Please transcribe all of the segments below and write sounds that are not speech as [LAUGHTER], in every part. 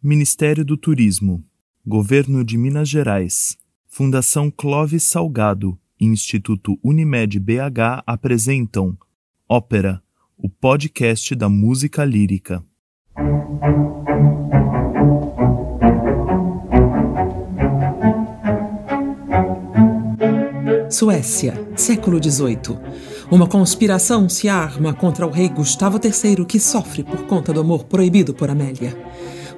Ministério do Turismo, Governo de Minas Gerais, Fundação Clóvis Salgado e Instituto Unimed BH apresentam Ópera, o podcast da música lírica. Suécia, século XVIII. Uma conspiração se arma contra o rei Gustavo III, que sofre por conta do amor proibido por Amélia.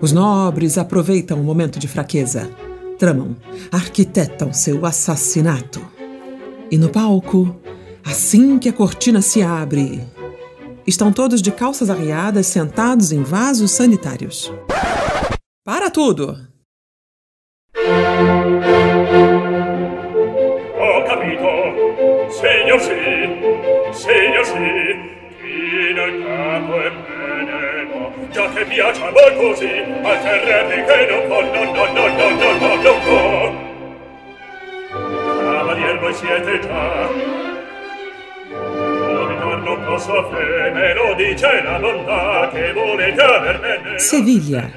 Os nobres aproveitam o momento de fraqueza, tramam, arquitetam seu assassinato. E no palco, assim que a cortina se abre, estão todos de calças arriadas sentados em vasos sanitários. Para tudo! Ho capito, signor sì, signor sì, meneno, già che piaccia voi così altre repliche non può non non non non non non non può cavalier voi siete già. Dominar non posso fe me lo dice la bontà che volete aver bene Seviglia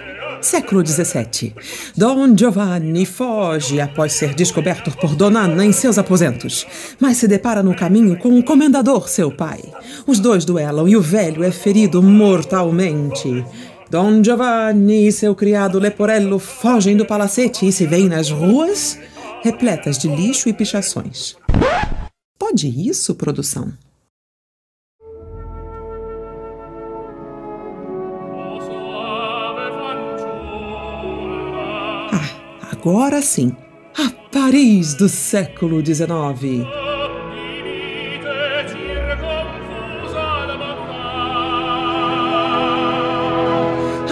século XVII. Dom Giovanni foge após ser descoberto por Dona Ana em seus aposentos, mas se depara no caminho com o comendador, seu pai. Os dois duelam e o velho é ferido mortalmente. Dom Giovanni e seu criado Leporello fogem do palacete e se veem nas ruas repletas de lixo e pichações. Pode isso, produção? Agora sim. A Paris do século XIX.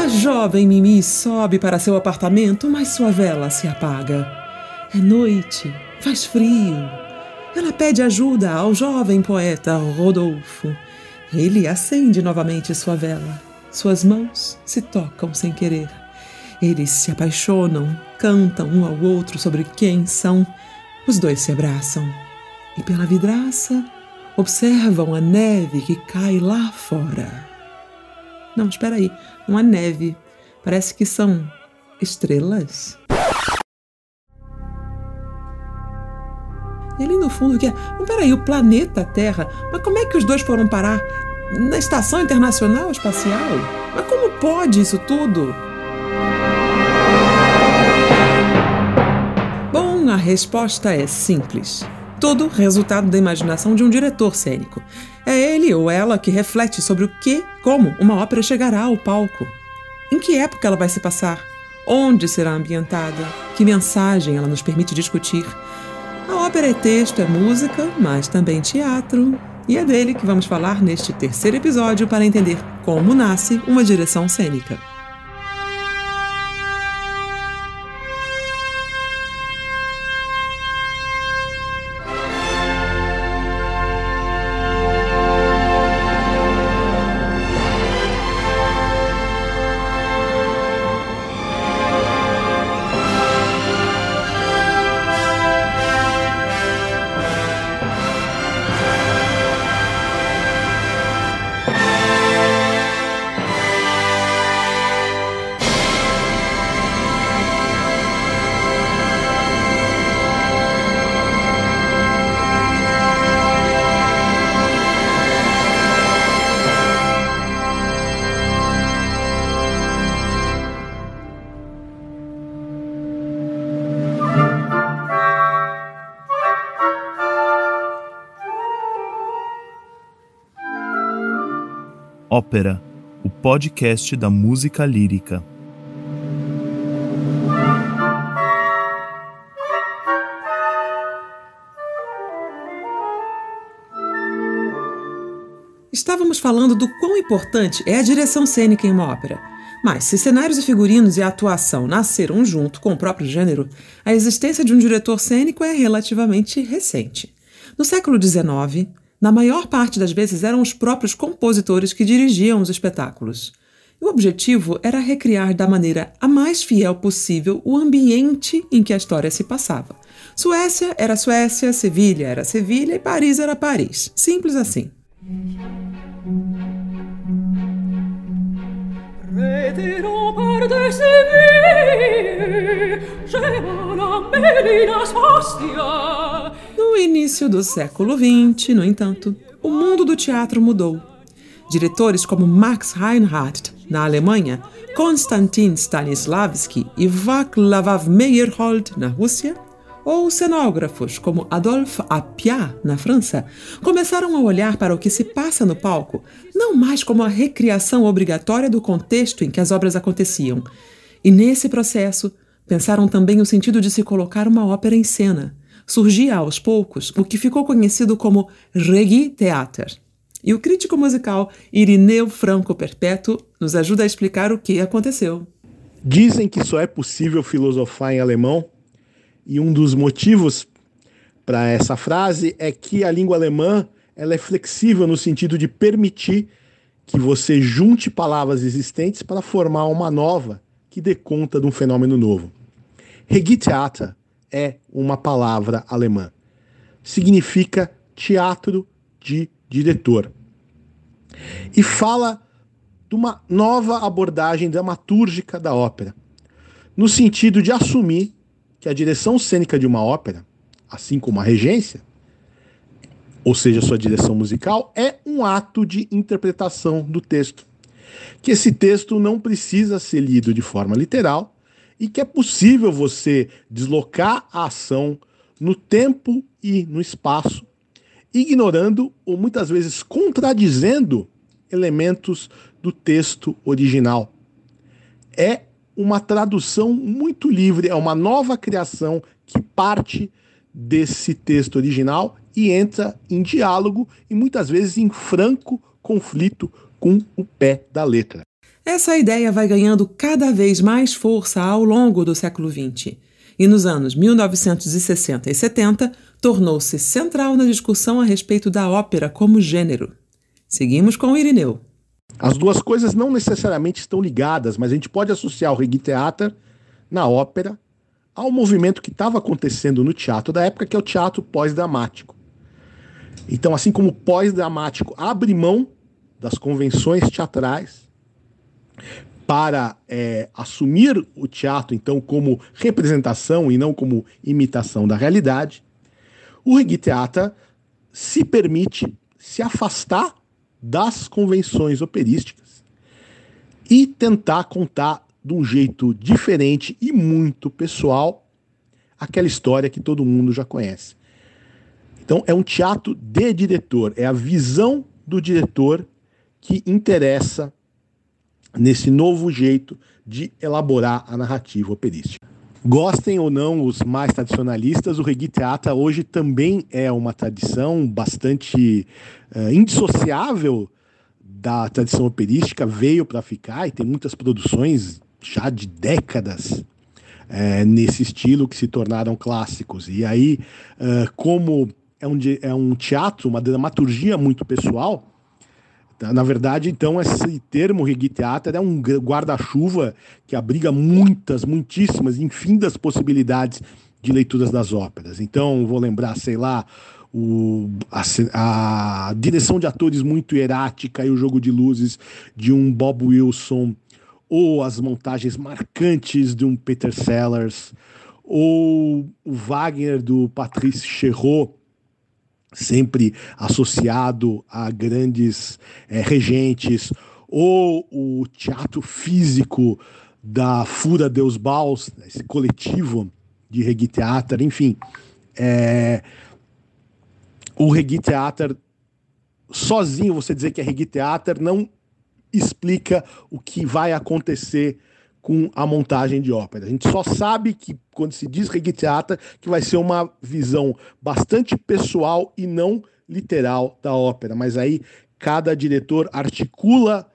A jovem Mimi sobe para seu apartamento, mas sua vela se apaga. É noite, faz frio. Ela pede ajuda ao jovem poeta Rodolfo. Ele acende novamente sua vela. Suas mãos se tocam sem querer. Eles se apaixonam, cantam um ao outro sobre quem são. Os dois se abraçam e, pela vidraça, observam a neve que cai lá fora. Não, espera aí, não é neve. Parece que são estrelas. E ali no fundo que é. Mas peraí, o planeta Terra. Mas como é que os dois foram parar na Estação Internacional Espacial? Mas como pode isso tudo? Resposta é simples. Tudo resultado da imaginação de um diretor cênico. É ele ou ela que reflete sobre o que, como uma ópera chegará ao palco. Em que época ela vai se passar? Onde será ambientada? Que mensagem ela nos permite discutir? A ópera é texto, é música, mas também teatro. E é dele que vamos falar neste terceiro episódio para entender como nasce uma direção cênica. Ópera, o podcast da música lírica. Estávamos falando do quão importante é a direção cênica em uma ópera. Mas, se cenários e figurinos e a atuação nasceram junto com o próprio gênero, a existência de um diretor cênico é relativamente recente. No século XIX, na maior parte das vezes eram os próprios compositores que dirigiam os espetáculos. O objetivo era recriar da maneira a mais fiel possível o ambiente em que a história se passava. Suécia era Suécia, Sevilha era Sevilha e Paris era Paris. Simples assim. No início do século XX, no entanto, o mundo do teatro mudou. Diretores como Max Reinhardt, na Alemanha, Konstantin Stanislavski e Václav Meyerhold, na Rússia, ou cenógrafos como Adolphe Appia, na França, começaram a olhar para o que se passa no palco, não mais como a recriação obrigatória do contexto em que as obras aconteciam. E nesse processo, pensaram também o sentido de se colocar uma ópera em cena. Surgia aos poucos o que ficou conhecido como Regie Theater. E o crítico musical Irineu Franco Perpétuo nos ajuda a explicar o que aconteceu. Dizem que só é possível filosofar em alemão, e um dos motivos para essa frase é que a língua alemã ela é flexível no sentido de permitir que você junte palavras existentes para formar uma nova que dê conta de um fenômeno novo. Regietheater é uma palavra alemã. Significa teatro de diretor. E fala de uma nova abordagem dramatúrgica da ópera, no sentido de assumir que a direção cênica de uma ópera, assim como a regência, ou seja, sua direção musical, é um ato de interpretação do texto. Que esse texto não precisa ser lido de forma literal e que é possível você deslocar a ação no tempo e no espaço ignorando ou muitas vezes contradizendo elementos do texto original. É uma tradução muito livre, é uma nova criação que parte desse texto original e entra em diálogo e muitas vezes em franco conflito com o pé da letra. Essa ideia vai ganhando cada vez mais força ao longo do século XX. E nos anos 1960 e 70, tornou-se central na discussão a respeito da ópera como gênero. Seguimos com Irineu. As duas coisas não necessariamente estão ligadas, mas a gente pode associar o Regietheater na ópera ao movimento que estava acontecendo no teatro da época, que é o teatro pós-dramático. Então, assim como o pós-dramático abre mão das convenções teatrais para é, assumir o teatro, então, como representação e não como imitação da realidade, o Reggae se permite se afastar das convenções operísticas e tentar contar de um jeito diferente e muito pessoal aquela história que todo mundo já conhece. Então é um teatro de diretor, é a visão do diretor que interessa nesse novo jeito de elaborar a narrativa operística. Gostem ou não os mais tradicionalistas, o reggae teatro hoje também é uma tradição bastante uh, indissociável da tradição operística, veio para ficar e tem muitas produções já de décadas uh, nesse estilo que se tornaram clássicos. E aí, uh, como é um, é um teatro, uma dramaturgia muito pessoal? Na verdade, então, esse termo Reggae é um guarda-chuva que abriga muitas, muitíssimas, infindas possibilidades de leituras das óperas. Então, vou lembrar, sei lá, o, a, a, direção de atores muito hierática e o jogo de luzes de um Bob Wilson, ou as montagens marcantes de um Peter Sellers, ou o Wagner do Patrice Cherot, sempre associado a grandes é, regentes, ou o teatro físico da Fura Deus Baus, esse coletivo de reggae teatro, enfim. É, o reggae teatro, sozinho você dizer que é teatro, não explica o que vai acontecer com a montagem de ópera. A gente só sabe que, quando se diz teatro, que vai ser uma visão bastante pessoal e não literal da ópera. Mas aí cada diretor articula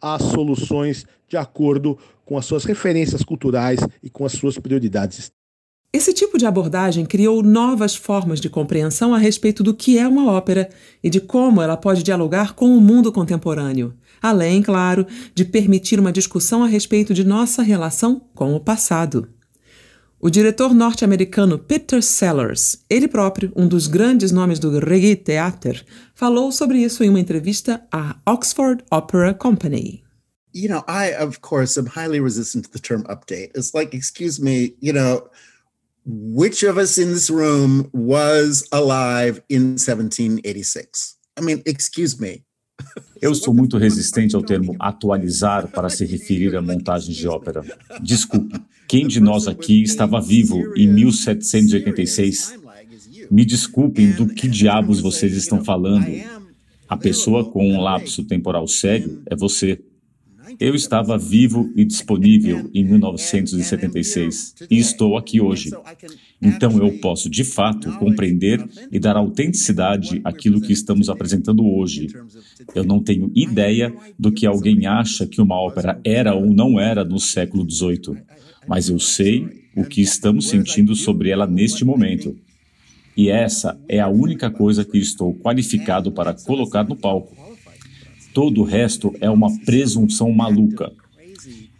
as soluções de acordo com as suas referências culturais e com as suas prioridades. Esse tipo de abordagem criou novas formas de compreensão a respeito do que é uma ópera e de como ela pode dialogar com o mundo contemporâneo além, claro, de permitir uma discussão a respeito de nossa relação com o passado. O diretor norte-americano Peter Sellers, ele próprio um dos grandes nomes do reggae theater, falou sobre isso em uma entrevista à Oxford Opera Company. you know, I of course am highly resistant to the term update. It's like, excuse me, you know, which of us in this room was alive in 1786? I mean, excuse me. Eu sou muito resistente ao termo atualizar para se referir a montagens de ópera. Desculpe, quem de nós aqui estava vivo em 1786? Me desculpem do que diabos vocês estão falando. A pessoa com um lapso temporal sério é você. Eu estava vivo e disponível em 1976 e estou aqui hoje. Então eu posso, de fato, compreender e dar autenticidade àquilo que estamos apresentando hoje. Eu não tenho ideia do que alguém acha que uma ópera era ou não era no século XVIII, mas eu sei o que estamos sentindo sobre ela neste momento. E essa é a única coisa que estou qualificado para colocar no palco. Todo o resto é uma presunção maluca.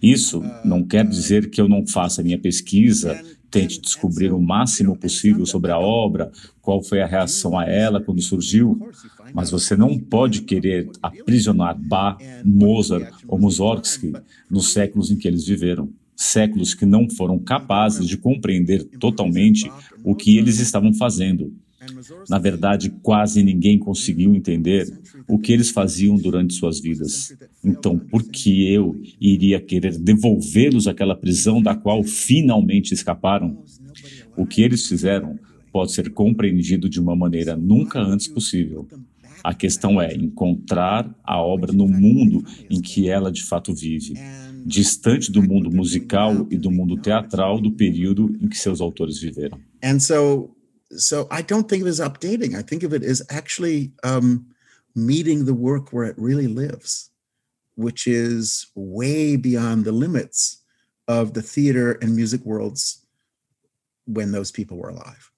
Isso não quer dizer que eu não faça minha pesquisa, tente descobrir o máximo possível sobre a obra, qual foi a reação a ela quando surgiu, mas você não pode querer aprisionar Bach, Mozart ou Mussorgsky nos séculos em que eles viveram séculos que não foram capazes de compreender totalmente o que eles estavam fazendo. Na verdade, quase ninguém conseguiu entender o que eles faziam durante suas vidas. Então, por que eu iria querer devolvê-los àquela prisão da qual finalmente escaparam? O que eles fizeram pode ser compreendido de uma maneira nunca antes possível. A questão é encontrar a obra no mundo em que ela de fato vive distante do mundo musical e do mundo teatral do período em que seus autores viveram. And so, so I don't think of it as updating. I think of it as actually um, meeting the work where it really lives, which is way beyond the limits of the theater and music worlds when those people were alive.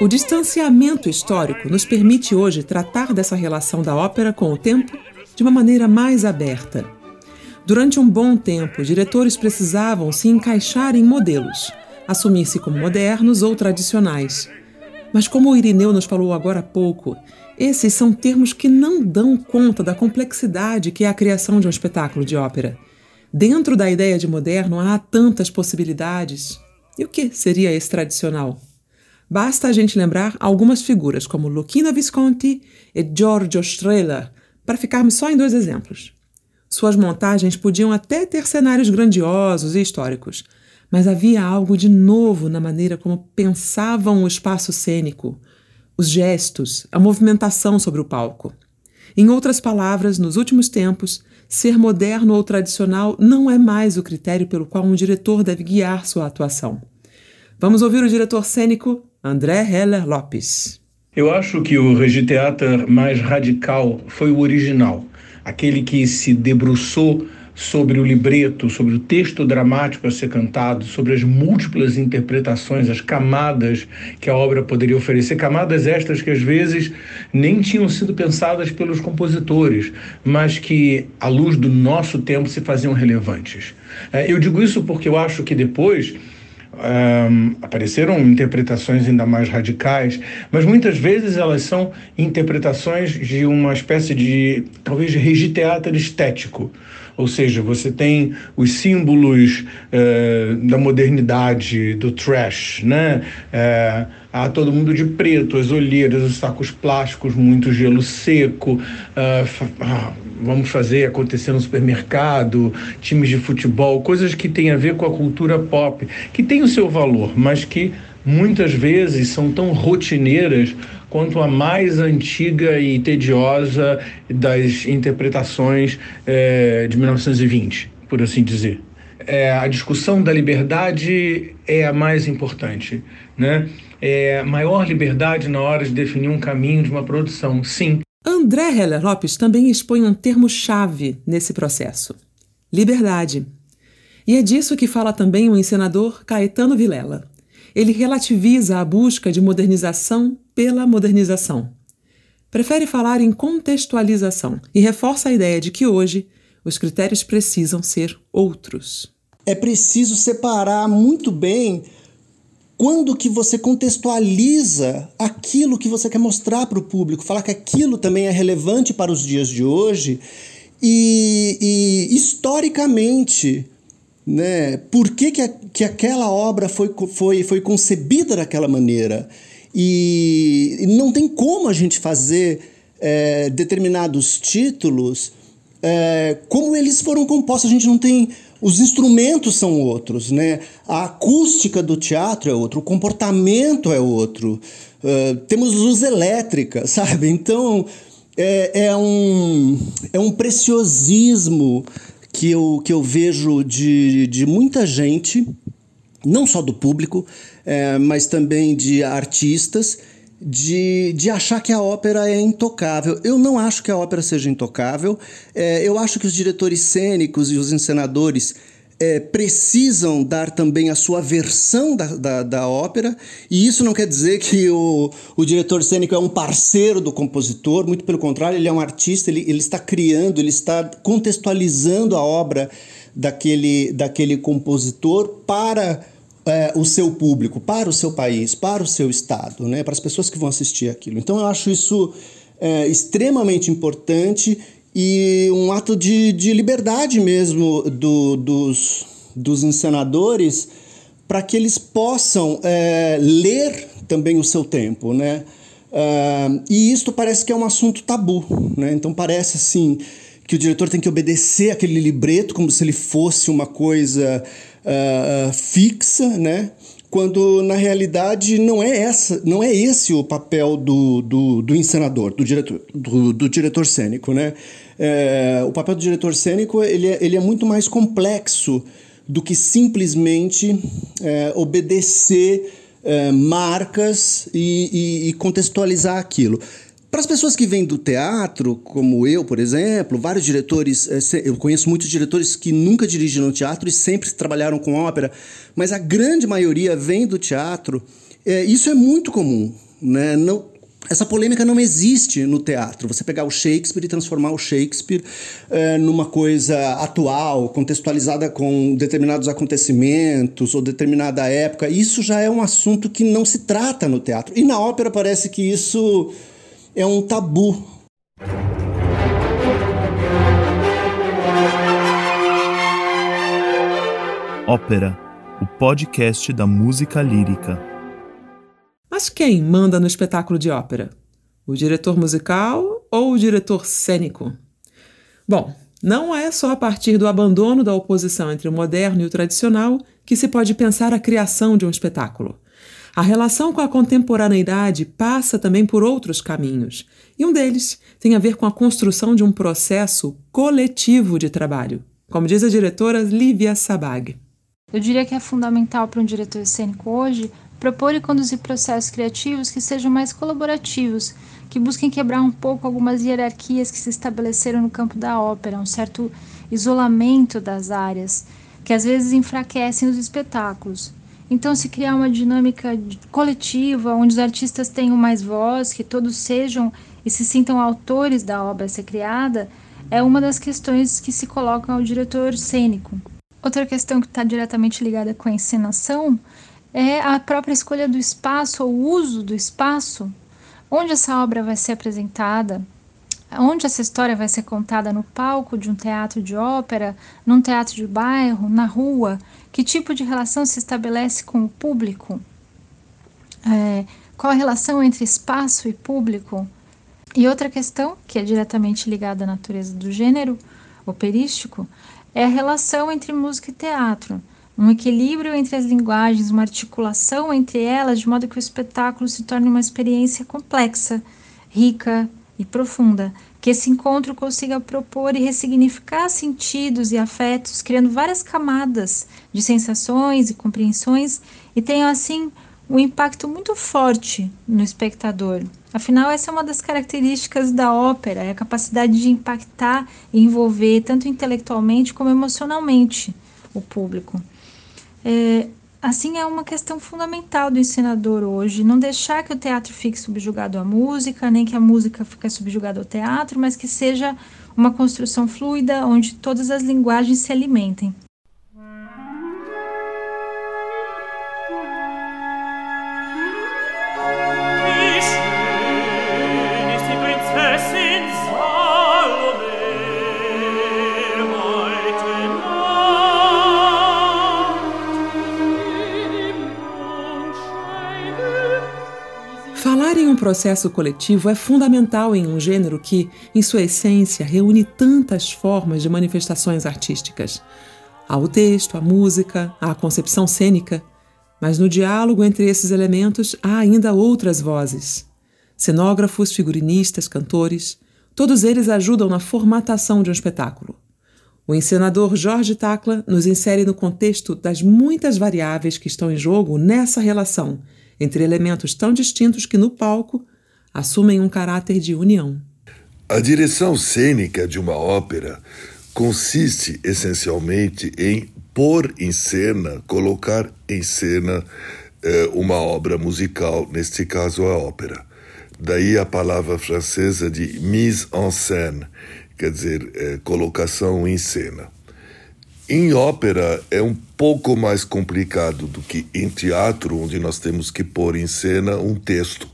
O distanciamento histórico nos permite hoje tratar dessa relação da ópera com o tempo de uma maneira mais aberta. Durante um bom tempo, diretores precisavam se encaixar em modelos, assumir-se como modernos ou tradicionais. Mas, como o Irineu nos falou agora há pouco, esses são termos que não dão conta da complexidade que é a criação de um espetáculo de ópera. Dentro da ideia de moderno há tantas possibilidades. E o que seria esse tradicional? Basta a gente lembrar algumas figuras, como Lucchino Visconti e Giorgio Strehler, para ficarmos só em dois exemplos. Suas montagens podiam até ter cenários grandiosos e históricos, mas havia algo de novo na maneira como pensavam o espaço cênico, os gestos, a movimentação sobre o palco. Em outras palavras, nos últimos tempos, ser moderno ou tradicional não é mais o critério pelo qual um diretor deve guiar sua atuação. Vamos ouvir o diretor cênico André Heller Lopes. Eu acho que o Regiteater mais radical foi o original, aquele que se debruçou sobre o libreto, sobre o texto dramático a ser cantado, sobre as múltiplas interpretações, as camadas que a obra poderia oferecer, camadas estas que às vezes nem tinham sido pensadas pelos compositores, mas que, à luz do nosso tempo, se faziam relevantes. É, eu digo isso porque eu acho que depois. Um, apareceram interpretações ainda mais radicais, mas muitas vezes elas são interpretações de uma espécie de, talvez, de regiteatro estético. Ou seja, você tem os símbolos eh, da modernidade, do trash, né? Eh, há todo mundo de preto, as olheiras, os sacos plásticos, muito gelo seco. Eh, ah, vamos fazer acontecer no supermercado, times de futebol, coisas que têm a ver com a cultura pop, que tem o seu valor, mas que muitas vezes são tão rotineiras quanto a mais antiga e tediosa das interpretações é, de 1920, por assim dizer. É, a discussão da liberdade é a mais importante, né? É maior liberdade na hora de definir um caminho de uma produção, sim. André Heller Lopes também expõe um termo-chave nesse processo: liberdade. E é disso que fala também o encenador Caetano Vilela. Ele relativiza a busca de modernização pela modernização. Prefere falar em contextualização e reforça a ideia de que hoje os critérios precisam ser outros. É preciso separar muito bem quando que você contextualiza aquilo que você quer mostrar para o público, falar que aquilo também é relevante para os dias de hoje e, e historicamente, né, por que, que, a, que aquela obra foi, foi, foi concebida daquela maneira? E, não tem como a gente fazer é, determinados títulos é, como eles foram compostos. A gente não tem. Os instrumentos são outros, né? A acústica do teatro é outro, o comportamento é outro. Uh, temos luz elétrica, [LAUGHS] sabe? Então é, é, um, é um preciosismo que eu, que eu vejo de, de muita gente, não só do público, é, mas também de artistas, de, de achar que a ópera é intocável. Eu não acho que a ópera seja intocável. É, eu acho que os diretores cênicos e os encenadores é, precisam dar também a sua versão da, da, da, ópera, e isso não quer dizer que o, o diretor cênico é um parceiro do compositor, muito pelo contrário, ele é um artista, ele, ele está criando, ele está contextualizando a obra daquele, daquele compositor para é, o seu público, para o seu país, para o seu estado, né, para as pessoas que vão assistir aquilo. Então eu acho isso é, extremamente importante e um ato de, de liberdade mesmo do, dos, dos encenadores para que eles possam é, ler também o seu tempo, né? Uh, e isto parece que é um assunto tabu, né? Então parece assim que o diretor tem que obedecer aquele libreto como se ele fosse uma coisa uh, fixa, né? quando na realidade não é essa, não é esse o papel do, do, do encenador, do diretor, do, do diretor cênico, né? É, o papel do diretor cênico ele é, ele é muito mais complexo do que simplesmente é, obedecer é, marcas e, e, e contextualizar aquilo. Para as pessoas que vêm do teatro, como eu, por exemplo, vários diretores, eh, eu conheço muitos diretores que nunca dirigiram teatro e sempre trabalharam com ópera, mas a grande maioria vem do teatro. É, isso é muito comum. Né? Não, essa polêmica não existe no teatro. Você pegar o Shakespeare e transformar o Shakespeare é, numa coisa atual, contextualizada com determinados acontecimentos ou determinada época, isso já é um assunto que não se trata no teatro. E na ópera parece que isso é um tabu. Ópera, o podcast da música lírica. Mas quem manda no espetáculo de ópera? O diretor musical ou o diretor cênico? Bom, não é só a partir do abandono da oposição entre o moderno e o tradicional que se pode pensar a criação de um espetáculo. A relação com a contemporaneidade passa também por outros caminhos, e um deles tem a ver com a construção de um processo coletivo de trabalho, como diz a diretora Lívia Sabag. Eu diria que é fundamental para um diretor cênico hoje propor e conduzir processos criativos que sejam mais colaborativos, que busquem quebrar um pouco algumas hierarquias que se estabeleceram no campo da ópera, um certo isolamento das áreas, que às vezes enfraquecem os espetáculos. Então, se criar uma dinâmica coletiva, onde os artistas tenham mais voz, que todos sejam e se sintam autores da obra a ser criada, é uma das questões que se colocam ao diretor cênico. Outra questão que está diretamente ligada com a encenação é a própria escolha do espaço ou uso do espaço, onde essa obra vai ser apresentada, onde essa história vai ser contada no palco de um teatro de ópera, num teatro de bairro, na rua, que tipo de relação se estabelece com o público? É, qual a relação entre espaço e público? E outra questão, que é diretamente ligada à natureza do gênero operístico, é a relação entre música e teatro. Um equilíbrio entre as linguagens, uma articulação entre elas, de modo que o espetáculo se torne uma experiência complexa, rica e profunda, que esse encontro consiga propor e ressignificar sentidos e afetos, criando várias camadas de sensações e compreensões e tenha assim um impacto muito forte no espectador. Afinal, essa é uma das características da ópera, é a capacidade de impactar e envolver tanto intelectualmente como emocionalmente o público. É, assim, é uma questão fundamental do ensinador hoje, não deixar que o teatro fique subjugado à música, nem que a música fique subjugada ao teatro, mas que seja uma construção fluida onde todas as linguagens se alimentem. Processo coletivo é fundamental em um gênero que, em sua essência, reúne tantas formas de manifestações artísticas. Há o texto, a música, a concepção cênica, mas no diálogo entre esses elementos há ainda outras vozes. Cenógrafos, figurinistas, cantores, todos eles ajudam na formatação de um espetáculo. O encenador Jorge Tacla nos insere no contexto das muitas variáveis que estão em jogo nessa relação entre elementos tão distintos que no palco assumem um caráter de união. A direção cênica de uma ópera consiste essencialmente em pôr em cena, colocar em cena eh, uma obra musical, neste caso a ópera. Daí a palavra francesa de mise en scène, quer dizer, eh, colocação em cena. Em ópera é um pouco mais complicado do que em teatro, onde nós temos que pôr em cena um texto.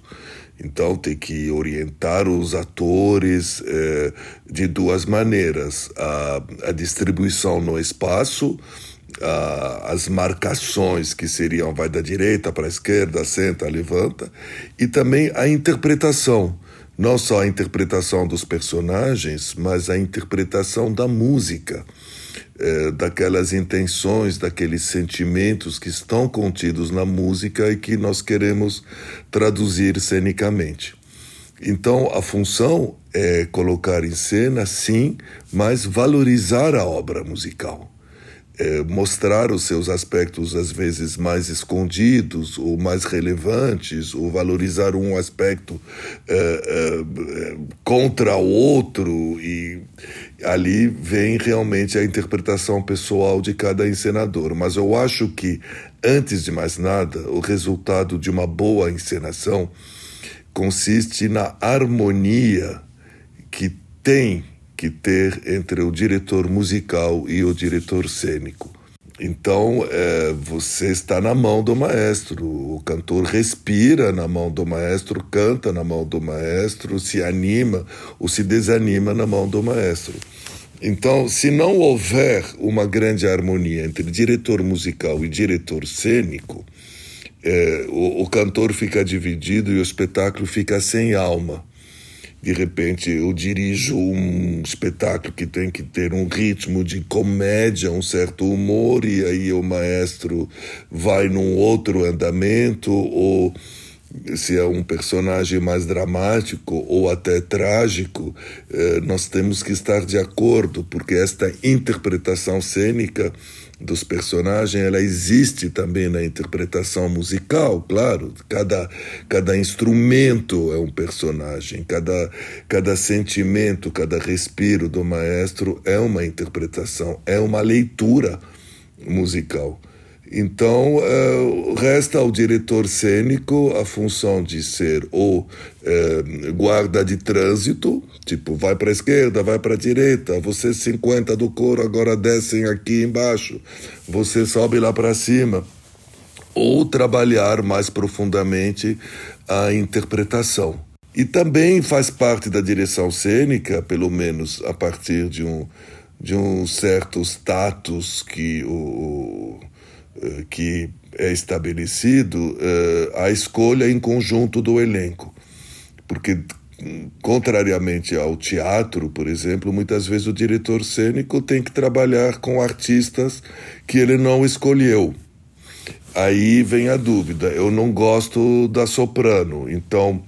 Então tem que orientar os atores eh, de duas maneiras: a, a distribuição no espaço, a, as marcações que seriam vai da direita para a esquerda, senta, levanta, e também a interpretação. Não só a interpretação dos personagens, mas a interpretação da música é, daquelas intenções, daqueles sentimentos que estão contidos na música e que nós queremos traduzir cenicamente. Então, a função é colocar em cena, sim, mas valorizar a obra musical é, mostrar os seus aspectos às vezes mais escondidos ou mais relevantes, ou valorizar um aspecto é, é, contra o outro, e ali vem realmente a interpretação pessoal de cada encenador. Mas eu acho que, antes de mais nada, o resultado de uma boa encenação consiste na harmonia que tem que ter entre o diretor musical e o diretor cênico. Então, é, você está na mão do maestro. O cantor respira na mão do maestro, canta na mão do maestro, se anima ou se desanima na mão do maestro. Então, se não houver uma grande harmonia entre diretor musical e diretor cênico, é, o, o cantor fica dividido e o espetáculo fica sem alma de repente eu dirijo um espetáculo que tem que ter um ritmo de comédia, um certo humor, e aí o maestro vai num outro andamento, ou se é um personagem mais dramático ou até trágico, eh, nós temos que estar de acordo, porque esta interpretação cênica dos personagens, ela existe também na interpretação musical, claro. Cada, cada instrumento é um personagem, cada, cada sentimento, cada respiro do maestro é uma interpretação, é uma leitura musical. Então, uh, resta ao diretor cênico a função de ser o uh, guarda de trânsito, tipo, vai para a esquerda, vai para a direita, você 50 do coro agora descem aqui embaixo, você sobe lá para cima. Ou trabalhar mais profundamente a interpretação. E também faz parte da direção cênica, pelo menos a partir de um, de um certo status que o eh, que é estabelecido eh, a escolha em conjunto do elenco. Porque, contrariamente ao teatro, por exemplo, muitas vezes o diretor cênico tem que trabalhar com artistas que ele não escolheu. Aí vem a dúvida: eu não gosto da soprano, então.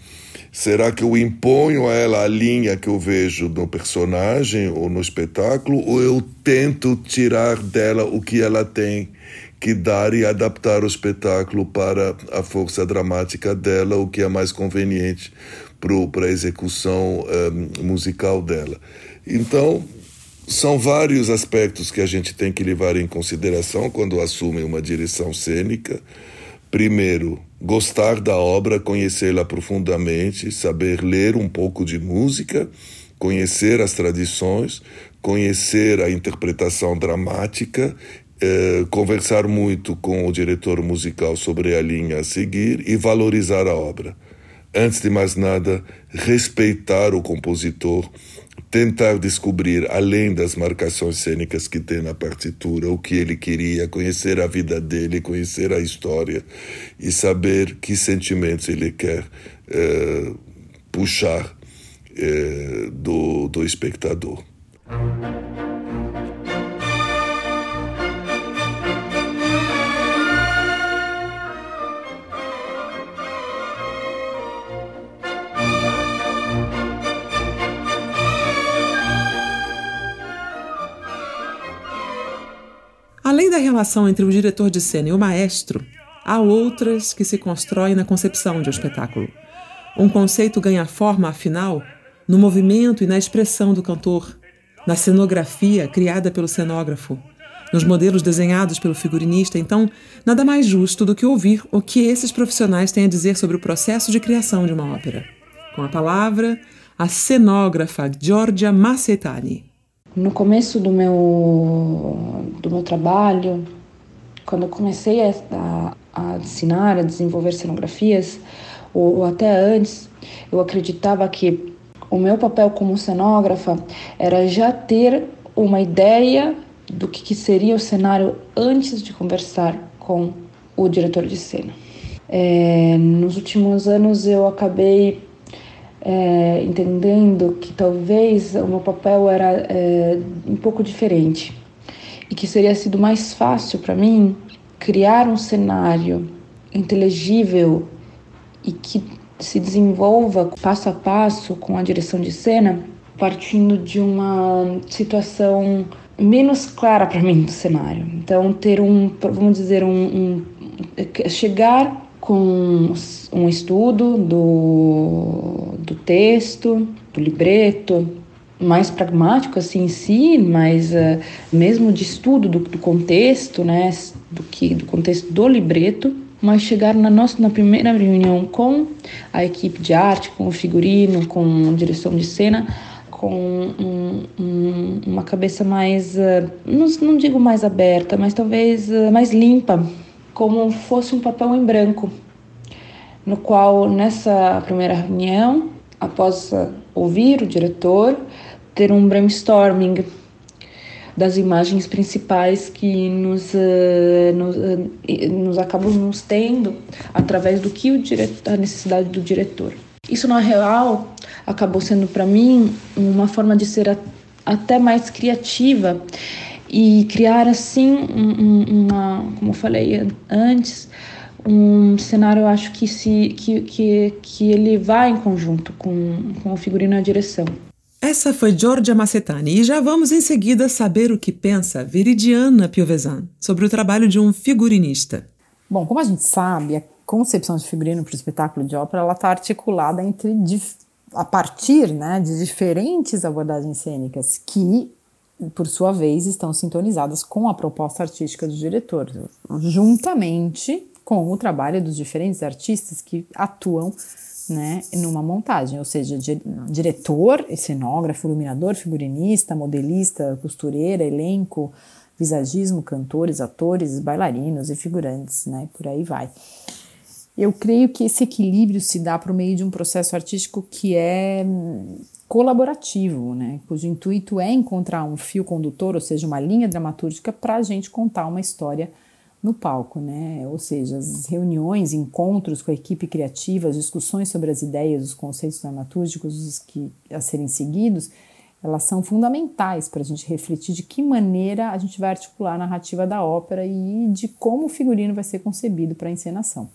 Será que eu imponho a ela a linha que eu vejo no personagem ou no espetáculo, ou eu tento tirar dela o que ela tem que dar e adaptar o espetáculo para a força dramática dela, o que é mais conveniente para a execução um, musical dela. Então, são vários aspectos que a gente tem que levar em consideração quando assume uma direção cênica. Primeiro, gostar da obra, conhecê-la profundamente, saber ler um pouco de música, conhecer as tradições, conhecer a interpretação dramática, eh, conversar muito com o diretor musical sobre a linha a seguir e valorizar a obra. Antes de mais nada, respeitar o compositor, tentar descobrir, além das marcações cênicas que tem na partitura, o que ele queria, conhecer a vida dele, conhecer a história e saber que sentimentos ele quer eh, puxar eh, do, do espectador. Relação entre o diretor de cena e o maestro, há outras que se constroem na concepção de um espetáculo. Um conceito ganha forma, afinal, no movimento e na expressão do cantor, na cenografia criada pelo cenógrafo, nos modelos desenhados pelo figurinista. Então, nada mais justo do que ouvir o que esses profissionais têm a dizer sobre o processo de criação de uma ópera. Com a palavra, a cenógrafa Giorgia Macetani. No começo do meu, do meu trabalho, quando eu comecei a, a, ensinar, a desenvolver cenografias, ou, ou até antes, eu acreditava que o meu papel como cenógrafa era já ter uma ideia do que, que seria o cenário antes de conversar com o diretor de cena. É, nos últimos anos eu acabei é, entendendo que talvez o meu papel era é, um pouco diferente e que seria sido mais fácil para mim criar um cenário inteligível e que se desenvolva passo a passo com a direção de cena, partindo de uma situação menos clara para mim do cenário. Então, ter um, vamos dizer, um, um chegar com um estudo do, do texto, do libreto, mais pragmático assim em si, mas uh, mesmo de estudo do, do, contexto, né, do que do contexto do libreto, mas chegar na nossa na primeira reunião com a equipe de arte, com o figurino, com direção de cena, com um, um, uma cabeça mais, uh, não, não, digo mais aberta, mas talvez uh, mais limpa, como fosse um papel em branco, no qual nessa primeira reunião, após uh, ouvir o diretor, ter um brainstorming das imagens principais que nos, uh, nos, uh, nos acabam nos tendo através do que o diretor, a necessidade do diretor. Isso na real acabou sendo para mim uma forma de ser até mais criativa e criar assim uma, como eu falei antes, um cenário eu acho que se que, que, que ele vai em conjunto com, com o figurino e a direção. Essa foi Giorgia Macetani e já vamos em seguida saber o que pensa Viridiana Piovesan sobre o trabalho de um figurinista. Bom, como a gente sabe, a concepção de figurino para o espetáculo de ópera ela está articulada entre a partir né, de diferentes abordagens cênicas que, por sua vez, estão sintonizadas com a proposta artística do diretor, juntamente com o trabalho dos diferentes artistas que atuam né, numa montagem, ou seja, di diretor, cenógrafo, iluminador, figurinista, modelista, costureira, elenco, visagismo, cantores, atores, bailarinos e figurantes, né, por aí vai. Eu creio que esse equilíbrio se dá por meio de um processo artístico que é colaborativo, né, cujo intuito é encontrar um fio condutor, ou seja, uma linha dramatúrgica para a gente contar uma história no palco, né? Ou seja, as reuniões, encontros com a equipe criativa, as discussões sobre as ideias, os conceitos dramatúrgicos que a serem seguidos, elas são fundamentais para a gente refletir de que maneira a gente vai articular a narrativa da ópera e de como o figurino vai ser concebido para a encenação.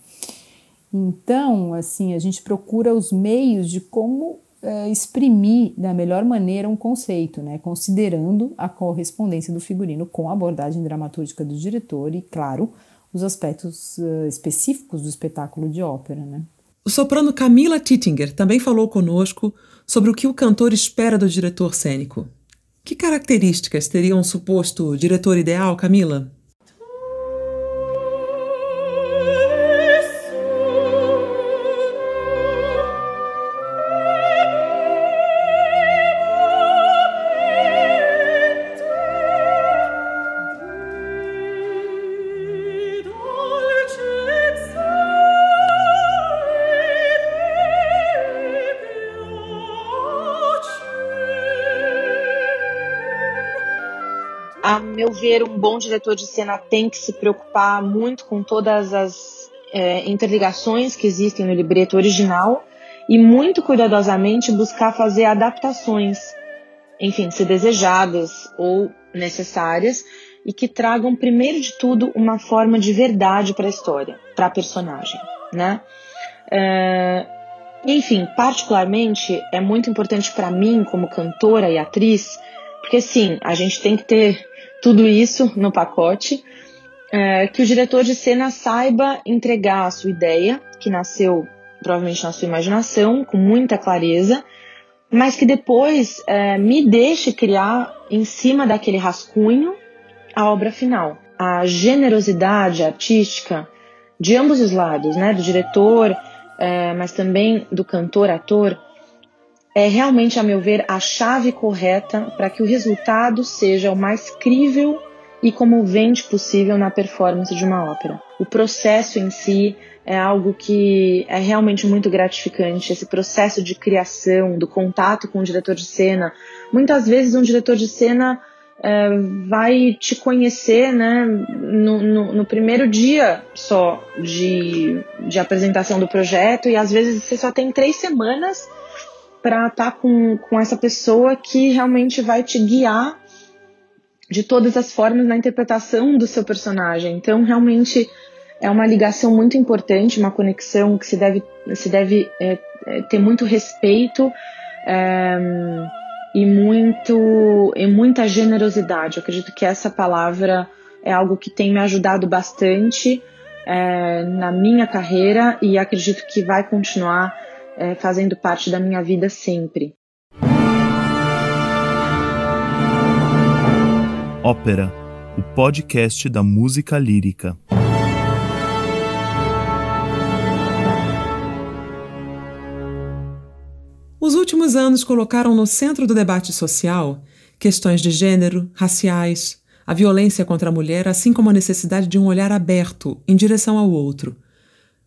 Então, assim, a gente procura os meios de como uh, exprimir da melhor maneira um conceito, né, considerando a correspondência do figurino com a abordagem dramatúrgica do diretor e, claro, os aspectos uh, específicos do espetáculo de ópera. Né. O soprano Camila Tittinger também falou conosco sobre o que o cantor espera do diretor cênico. Que características teria um suposto diretor ideal, Camila? Ver, um bom diretor de cena tem que se preocupar muito com todas as é, interligações que existem no libreto original e muito cuidadosamente buscar fazer adaptações, enfim, se desejadas ou necessárias, e que tragam, primeiro de tudo, uma forma de verdade para a história, para a personagem, né? É, enfim, particularmente, é muito importante para mim, como cantora e atriz, porque sim, a gente tem que ter tudo isso no pacote, é, que o diretor de cena saiba entregar a sua ideia, que nasceu provavelmente na sua imaginação, com muita clareza, mas que depois é, me deixe criar em cima daquele rascunho a obra final. A generosidade artística de ambos os lados, né, do diretor, é, mas também do cantor-ator, é realmente, a meu ver, a chave correta para que o resultado seja o mais crível e comovente possível na performance de uma ópera. O processo em si é algo que é realmente muito gratificante, esse processo de criação, do contato com o diretor de cena. Muitas vezes um diretor de cena é, vai te conhecer né, no, no, no, primeiro dia só de, de apresentação do projeto e às vezes você só tem três semanas para estar tá com, com essa pessoa que realmente vai te guiar de todas as formas na interpretação do seu personagem. Então, realmente é uma ligação muito importante, uma conexão que se deve, se deve é, é, ter muito respeito é, e, muito, e muita generosidade. Eu acredito que essa palavra é algo que tem me ajudado bastante é, na minha carreira e acredito que vai continuar é, fazendo parte da minha vida sempre. Ópera, o podcast da música lírica. Os últimos anos colocaram no centro do debate social questões de gênero, raciais, a violência contra a mulher, assim como a necessidade de um olhar aberto em direção ao outro,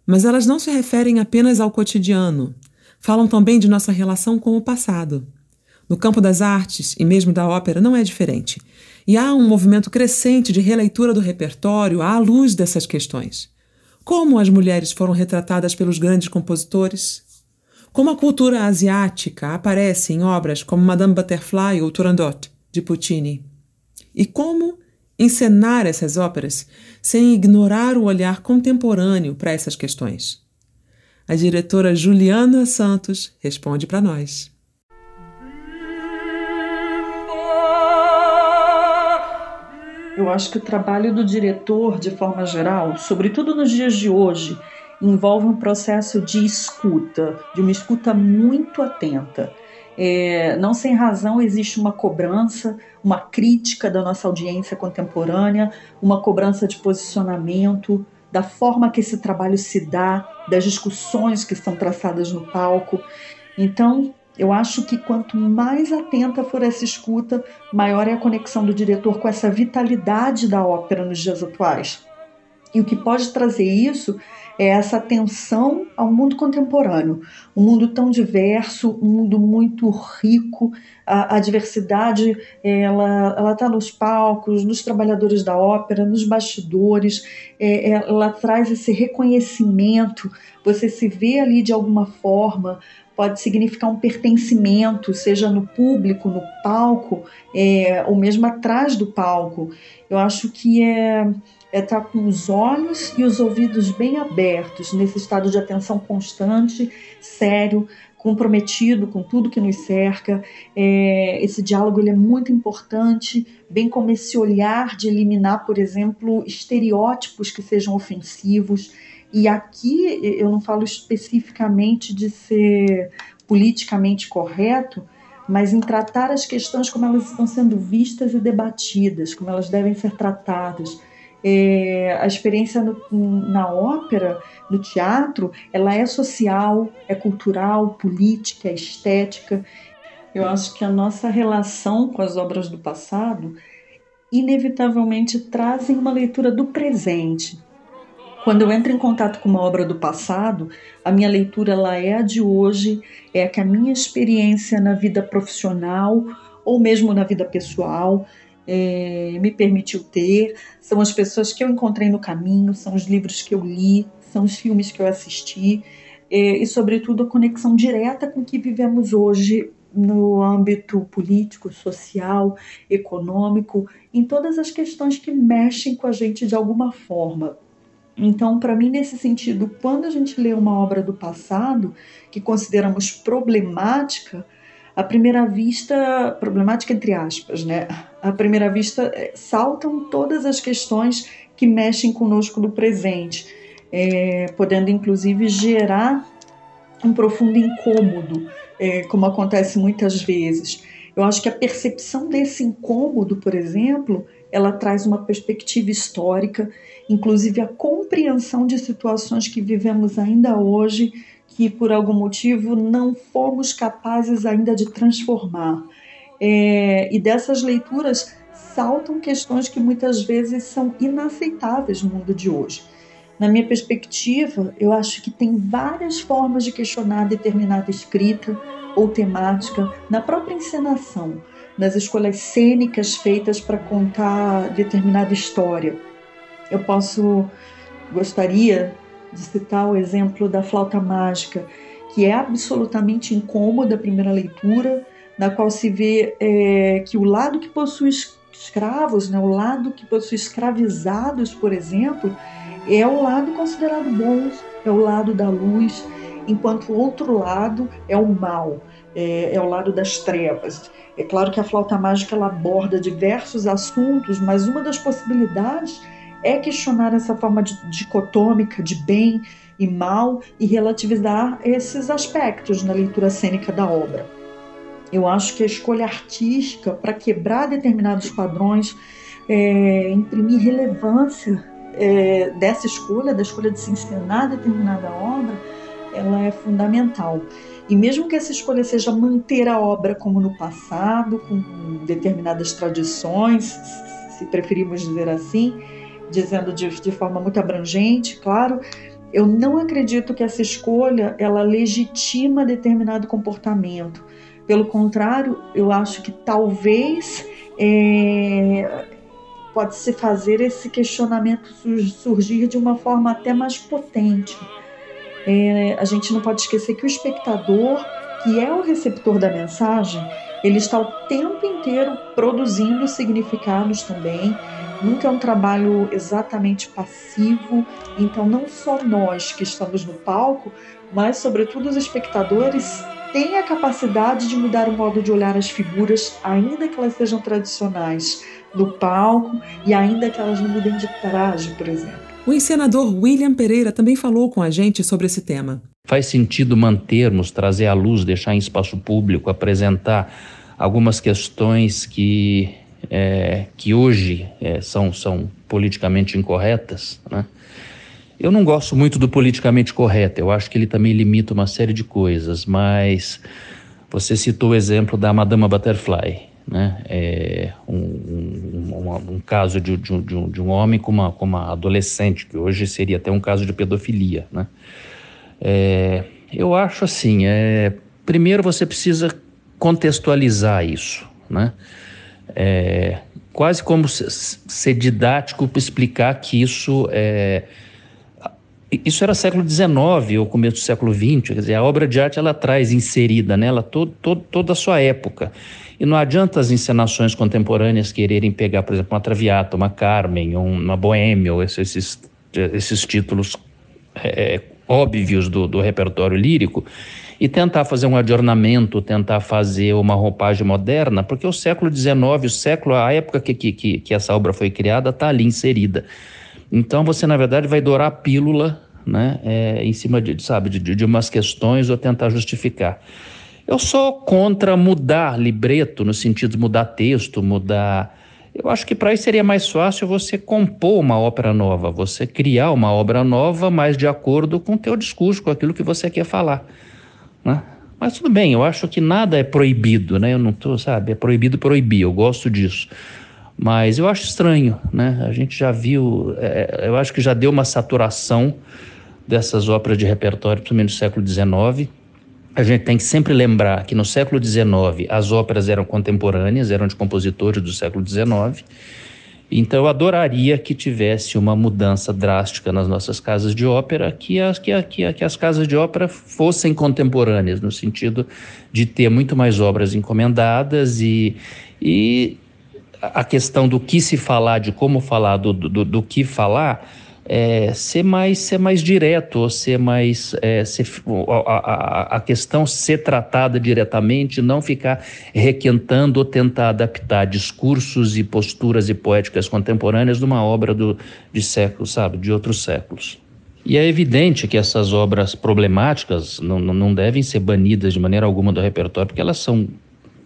mas elas não se referem apenas ao cotidiano, falam também de nossa relação com o passado. No campo das artes e mesmo da ópera não é diferente, e há um movimento crescente de releitura do repertório à luz dessas questões. Como as mulheres foram retratadas pelos grandes compositores? Como a cultura asiática aparece em obras como Madame Butterfly ou Turandot, de Puccini? E como encenar essas óperas sem ignorar o olhar contemporâneo para essas questões. A diretora Juliana Santos responde para nós. Eu acho que o trabalho do diretor, de forma geral, sobretudo nos dias de hoje, envolve um processo de escuta, de uma escuta muito atenta. É, não sem razão existe uma cobrança, uma crítica da nossa audiência contemporânea, uma cobrança de posicionamento, da forma que esse trabalho se dá, das discussões que são traçadas no palco. Então, eu acho que quanto mais atenta for essa escuta, maior é a conexão do diretor com essa vitalidade da ópera nos dias atuais. E o que pode trazer isso é essa atenção ao mundo contemporâneo, um mundo tão diverso, um mundo muito rico, a, a diversidade ela está nos palcos, nos trabalhadores da ópera, nos bastidores, é, ela traz esse reconhecimento, você se vê ali de alguma forma, pode significar um pertencimento, seja no público, no palco, é, ou mesmo atrás do palco. Eu acho que é é estar tá com os olhos e os ouvidos bem abertos, nesse estado de atenção constante, sério, comprometido com tudo que nos cerca. É, esse diálogo ele é muito importante, bem como esse olhar de eliminar, por exemplo, estereótipos que sejam ofensivos. E aqui eu não falo especificamente de ser politicamente correto, mas em tratar as questões como elas estão sendo vistas e debatidas, como elas devem ser tratadas. É, a experiência no, na ópera, no teatro, ela é social, é cultural, política, é estética. Eu acho que a nossa relação com as obras do passado inevitavelmente trazem uma leitura do presente. Quando eu entro em contato com uma obra do passado, a minha leitura ela é a de hoje, é a que a minha experiência na vida profissional ou mesmo na vida pessoal é, me permitiu ter, são as pessoas que eu encontrei no caminho, são os livros que eu li, são os filmes que eu assisti é, e, sobretudo, a conexão direta com o que vivemos hoje no âmbito político, social, econômico, em todas as questões que mexem com a gente de alguma forma. Então, para mim, nesse sentido, quando a gente lê uma obra do passado que consideramos problemática, à primeira vista, problemática entre aspas, né? À primeira vista, é, saltam todas as questões que mexem conosco no presente, é, podendo inclusive gerar um profundo incômodo, é, como acontece muitas vezes. Eu acho que a percepção desse incômodo, por exemplo, ela traz uma perspectiva histórica, inclusive a compreensão de situações que vivemos ainda hoje que por algum motivo não fomos capazes ainda de transformar. É, e dessas leituras saltam questões que muitas vezes são inaceitáveis no mundo de hoje. Na minha perspectiva, eu acho que tem várias formas de questionar determinada escrita ou temática na própria encenação, nas escolhas cênicas feitas para contar determinada história. Eu posso, gostaria de citar o exemplo da flauta mágica, que é absolutamente incômoda a primeira leitura, na qual se vê é, que o lado que possui escravos, né, o lado que possui escravizados, por exemplo, é o lado considerado bom, é o lado da luz, enquanto o outro lado é o mal, é, é o lado das trevas. É claro que a flauta mágica ela aborda diversos assuntos, mas uma das possibilidades é questionar essa forma de, dicotômica de bem e mal e relativizar esses aspectos na leitura cênica da obra. Eu acho que a escolha artística para quebrar determinados padrões, é, imprimir relevância é, dessa escolha, da escolha de se encenar determinada obra, ela é fundamental. E mesmo que essa escolha seja manter a obra como no passado, com determinadas tradições, se preferimos dizer assim, dizendo de, de forma muito abrangente, claro, eu não acredito que essa escolha ela legitima determinado comportamento. Pelo contrário, eu acho que talvez é, pode se fazer esse questionamento surgir de uma forma até mais potente. É, a gente não pode esquecer que o espectador, que é o receptor da mensagem, ele está o tempo inteiro produzindo significados também, nunca é um trabalho exatamente passivo. Então, não só nós que estamos no palco, mas, sobretudo, os espectadores têm a capacidade de mudar o modo de olhar as figuras, ainda que elas sejam tradicionais, no palco e ainda que elas não mudem de traje, por exemplo. O encenador William Pereira também falou com a gente sobre esse tema. Faz sentido mantermos, trazer à luz, deixar em espaço público, apresentar algumas questões que é, que hoje é, são, são politicamente incorretas, né? Eu não gosto muito do politicamente correto, eu acho que ele também limita uma série de coisas, mas você citou o exemplo da Madama Butterfly, né? É um, um, um, caso de, de, de, um, de um homem com uma, com uma adolescente, que hoje seria até um caso de pedofilia, né? É, eu acho assim, é, primeiro você precisa contextualizar isso, né? é, quase como ser didático para explicar que isso é, isso era século XIX ou começo do século XX, quer dizer, a obra de arte ela traz inserida nela todo, todo, toda a sua época. E não adianta as encenações contemporâneas quererem pegar, por exemplo, uma Traviata, uma Carmen, uma Boêmia, ou esses, esses títulos é, óbvios do, do repertório lírico, e tentar fazer um adornamento, tentar fazer uma roupagem moderna, porque o século XIX, o século, a época que, que, que essa obra foi criada, está ali inserida. Então você, na verdade, vai dourar a pílula né, é, em cima de, sabe, de, de umas questões ou tentar justificar. Eu sou contra mudar libreto, no sentido de mudar texto, mudar. Eu acho que para isso seria mais fácil você compor uma ópera nova, você criar uma obra nova, mais de acordo com o teu discurso, com aquilo que você quer falar. Né? Mas tudo bem, eu acho que nada é proibido, né? Eu não tô, sabe, é proibido proibir, eu gosto disso. Mas eu acho estranho, né? A gente já viu, é, eu acho que já deu uma saturação dessas óperas de repertório, principalmente do século XIX, a gente tem que sempre lembrar que no século XIX as óperas eram contemporâneas, eram de compositores do século XIX. Então eu adoraria que tivesse uma mudança drástica nas nossas casas de ópera, que as, que, que, que as casas de ópera fossem contemporâneas, no sentido de ter muito mais obras encomendadas e, e a questão do que se falar, de como falar, do, do, do que falar é, ser mais ser mais direto, ser mais é, ser, a, a, a, questão ser tratada diretamente, não ficar requentando ou tentar adaptar discursos e posturas e poéticas contemporâneas de uma obra do, de séculos, sabe, de outros séculos. E é evidente que essas obras problemáticas não, não devem ser banidas de maneira alguma do repertório, porque elas são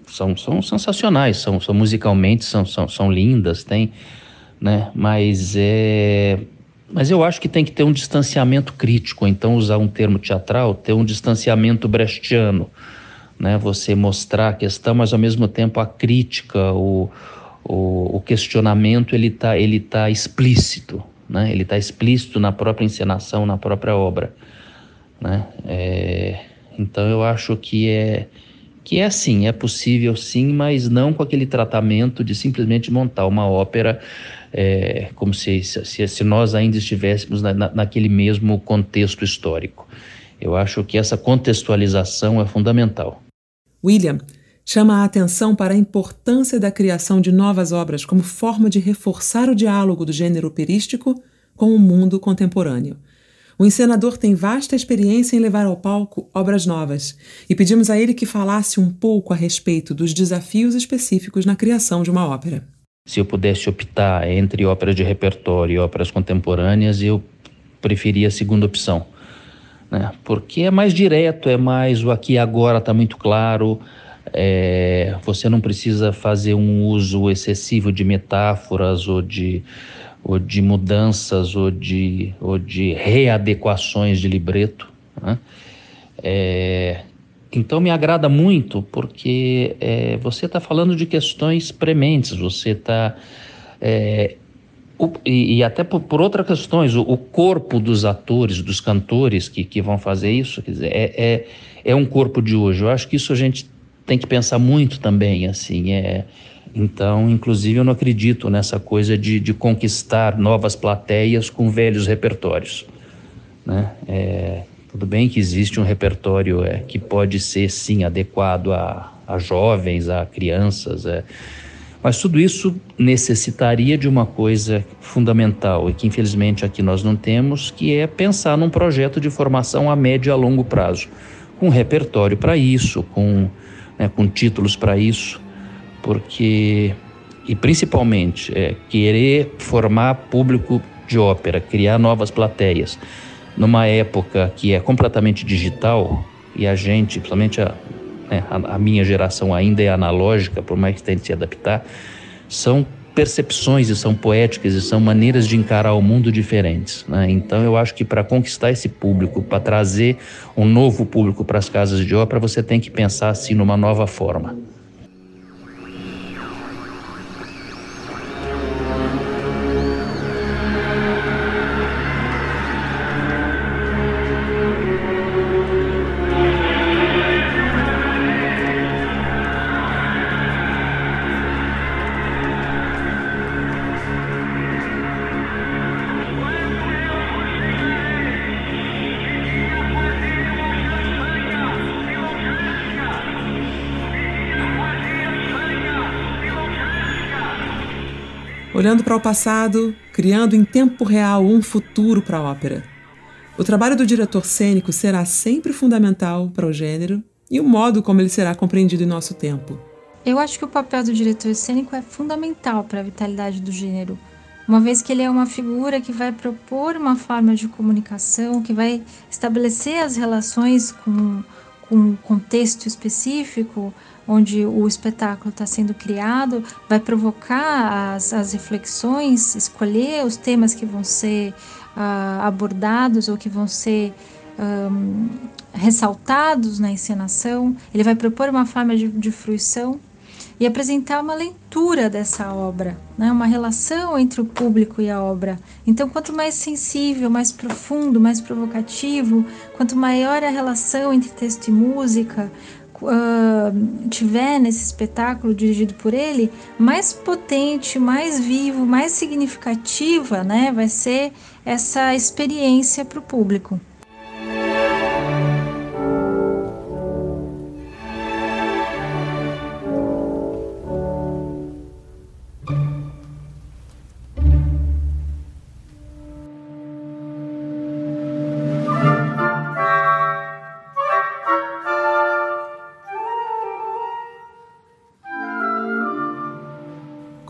são, são sensacionais, são, são musicalmente são, são, são lindas, tem, né? Mas é mas eu acho que tem que ter um distanciamento crítico, então usar um termo teatral, ter um distanciamento brechtiano, né? Você mostrar a questão, mas ao mesmo tempo a crítica, o, o, o questionamento, ele está ele tá explícito, né? Ele está explícito na própria encenação, na própria obra, né? É, então eu acho que é que é assim, é possível sim, mas não com aquele tratamento de simplesmente montar uma ópera é, como se, se, se, nós ainda estivéssemos na, na, naquele mesmo contexto histórico. Eu acho que essa contextualização é fundamental. William chama a atenção para a importância da criação de novas obras como forma de reforçar o diálogo do gênero operístico com o mundo contemporâneo. O encenador tem vasta experiência em levar ao palco obras novas e pedimos a ele que falasse um pouco a respeito dos desafios específicos na criação de uma ópera. Se eu pudesse optar entre óperas de repertório e óperas contemporâneas, eu preferia a segunda opção. Né? Porque é mais direto, é mais o aqui e agora está muito claro. É, você não precisa fazer um uso excessivo de metáforas ou de, ou de mudanças ou de, ou de readequações de libreto. Né? É, então me agrada muito porque é, você está falando de questões prementes, você está. É, e, e, até por, por outras questões, o, o, corpo dos atores, dos cantores que, que vão fazer isso, quer dizer, é, é, é um corpo de hoje. Eu acho que isso a gente tem que pensar muito também, assim, é, então, inclusive, eu não acredito nessa coisa de, de conquistar novas plateias com velhos repertórios, né? É, tudo bem que existe um repertório é, que pode ser, sim, adequado a, a jovens, a crianças, é, mas tudo isso necessitaria de uma coisa fundamental e que, infelizmente, aqui nós não temos, que é pensar num projeto de formação a médio e a longo prazo, com repertório para isso, com, né, com títulos para isso, porque, e principalmente, é, querer formar público de ópera, criar novas plateias numa época que é completamente digital e a gente, principalmente a, né, a, a minha geração ainda é analógica, por mais que tente se adaptar, são percepções e são poéticas e são maneiras de encarar o mundo diferentes. Né? Então eu acho que para conquistar esse público, para trazer um novo público para as casas de ópera, você tem que pensar assim numa nova forma. Passado, criando em tempo real um futuro para a ópera. O trabalho do diretor cênico será sempre fundamental para o gênero e o modo como ele será compreendido em nosso tempo. Eu acho que o papel do diretor cênico é fundamental para a vitalidade do gênero, uma vez que ele é uma figura que vai propor uma forma de comunicação, que vai estabelecer as relações com, com um contexto específico onde o espetáculo está sendo criado, vai provocar as, as reflexões, escolher os temas que vão ser uh, abordados ou que vão ser um, ressaltados na encenação. Ele vai propor uma forma de, de fruição e apresentar uma leitura dessa obra, né? uma relação entre o público e a obra. Então, quanto mais sensível, mais profundo, mais provocativo, quanto maior a relação entre texto e música, uh, tiver nesse espetáculo dirigido por ele, mais potente, mais vivo, mais significativa né, vai ser essa experiência para o público.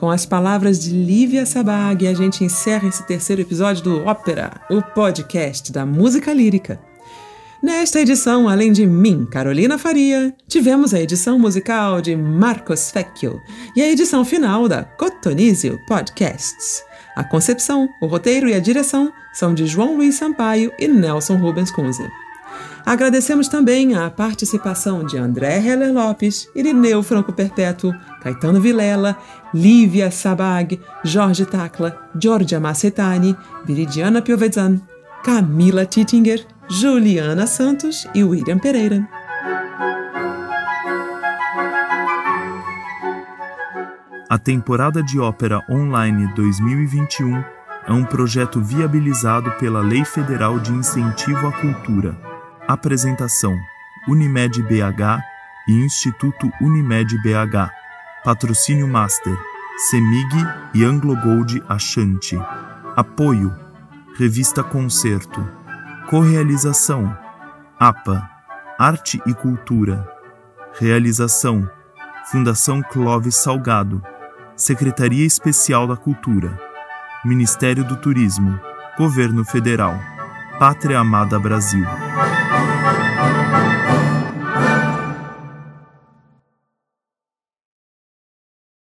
Com as palavras de Lívia Sabag, a gente encerra esse terceiro episódio do Ópera, o podcast da música lírica. Nesta edição, além de mim, Carolina Faria, tivemos a edição musical de Marcos Fecchio e a edição final da Cotonizio Podcasts. A concepção, o roteiro e a direção são de João Luiz Sampaio e Nelson Rubens Kunze. Agradecemos também a participação de André Heller Lopes, Irineu Franco Perpétuo, Caetano Vilela, Lívia Sabag, Jorge Tacla, Giorgia Macetani, Viridiana Piovesan, Camila Tittinger, Juliana Santos e William Pereira. A temporada de ópera online 2021 é um projeto viabilizado pela Lei Federal de Incentivo à Cultura Apresentação: Unimed BH e Instituto Unimed BH. Patrocínio Master: Semig e Anglo Gold Ashanti. Apoio: Revista Concerto. Correalização: APA Arte e Cultura. Realização: Fundação Clóvis Salgado. Secretaria Especial da Cultura. Ministério do Turismo. Governo Federal. Pátria Amada Brasil.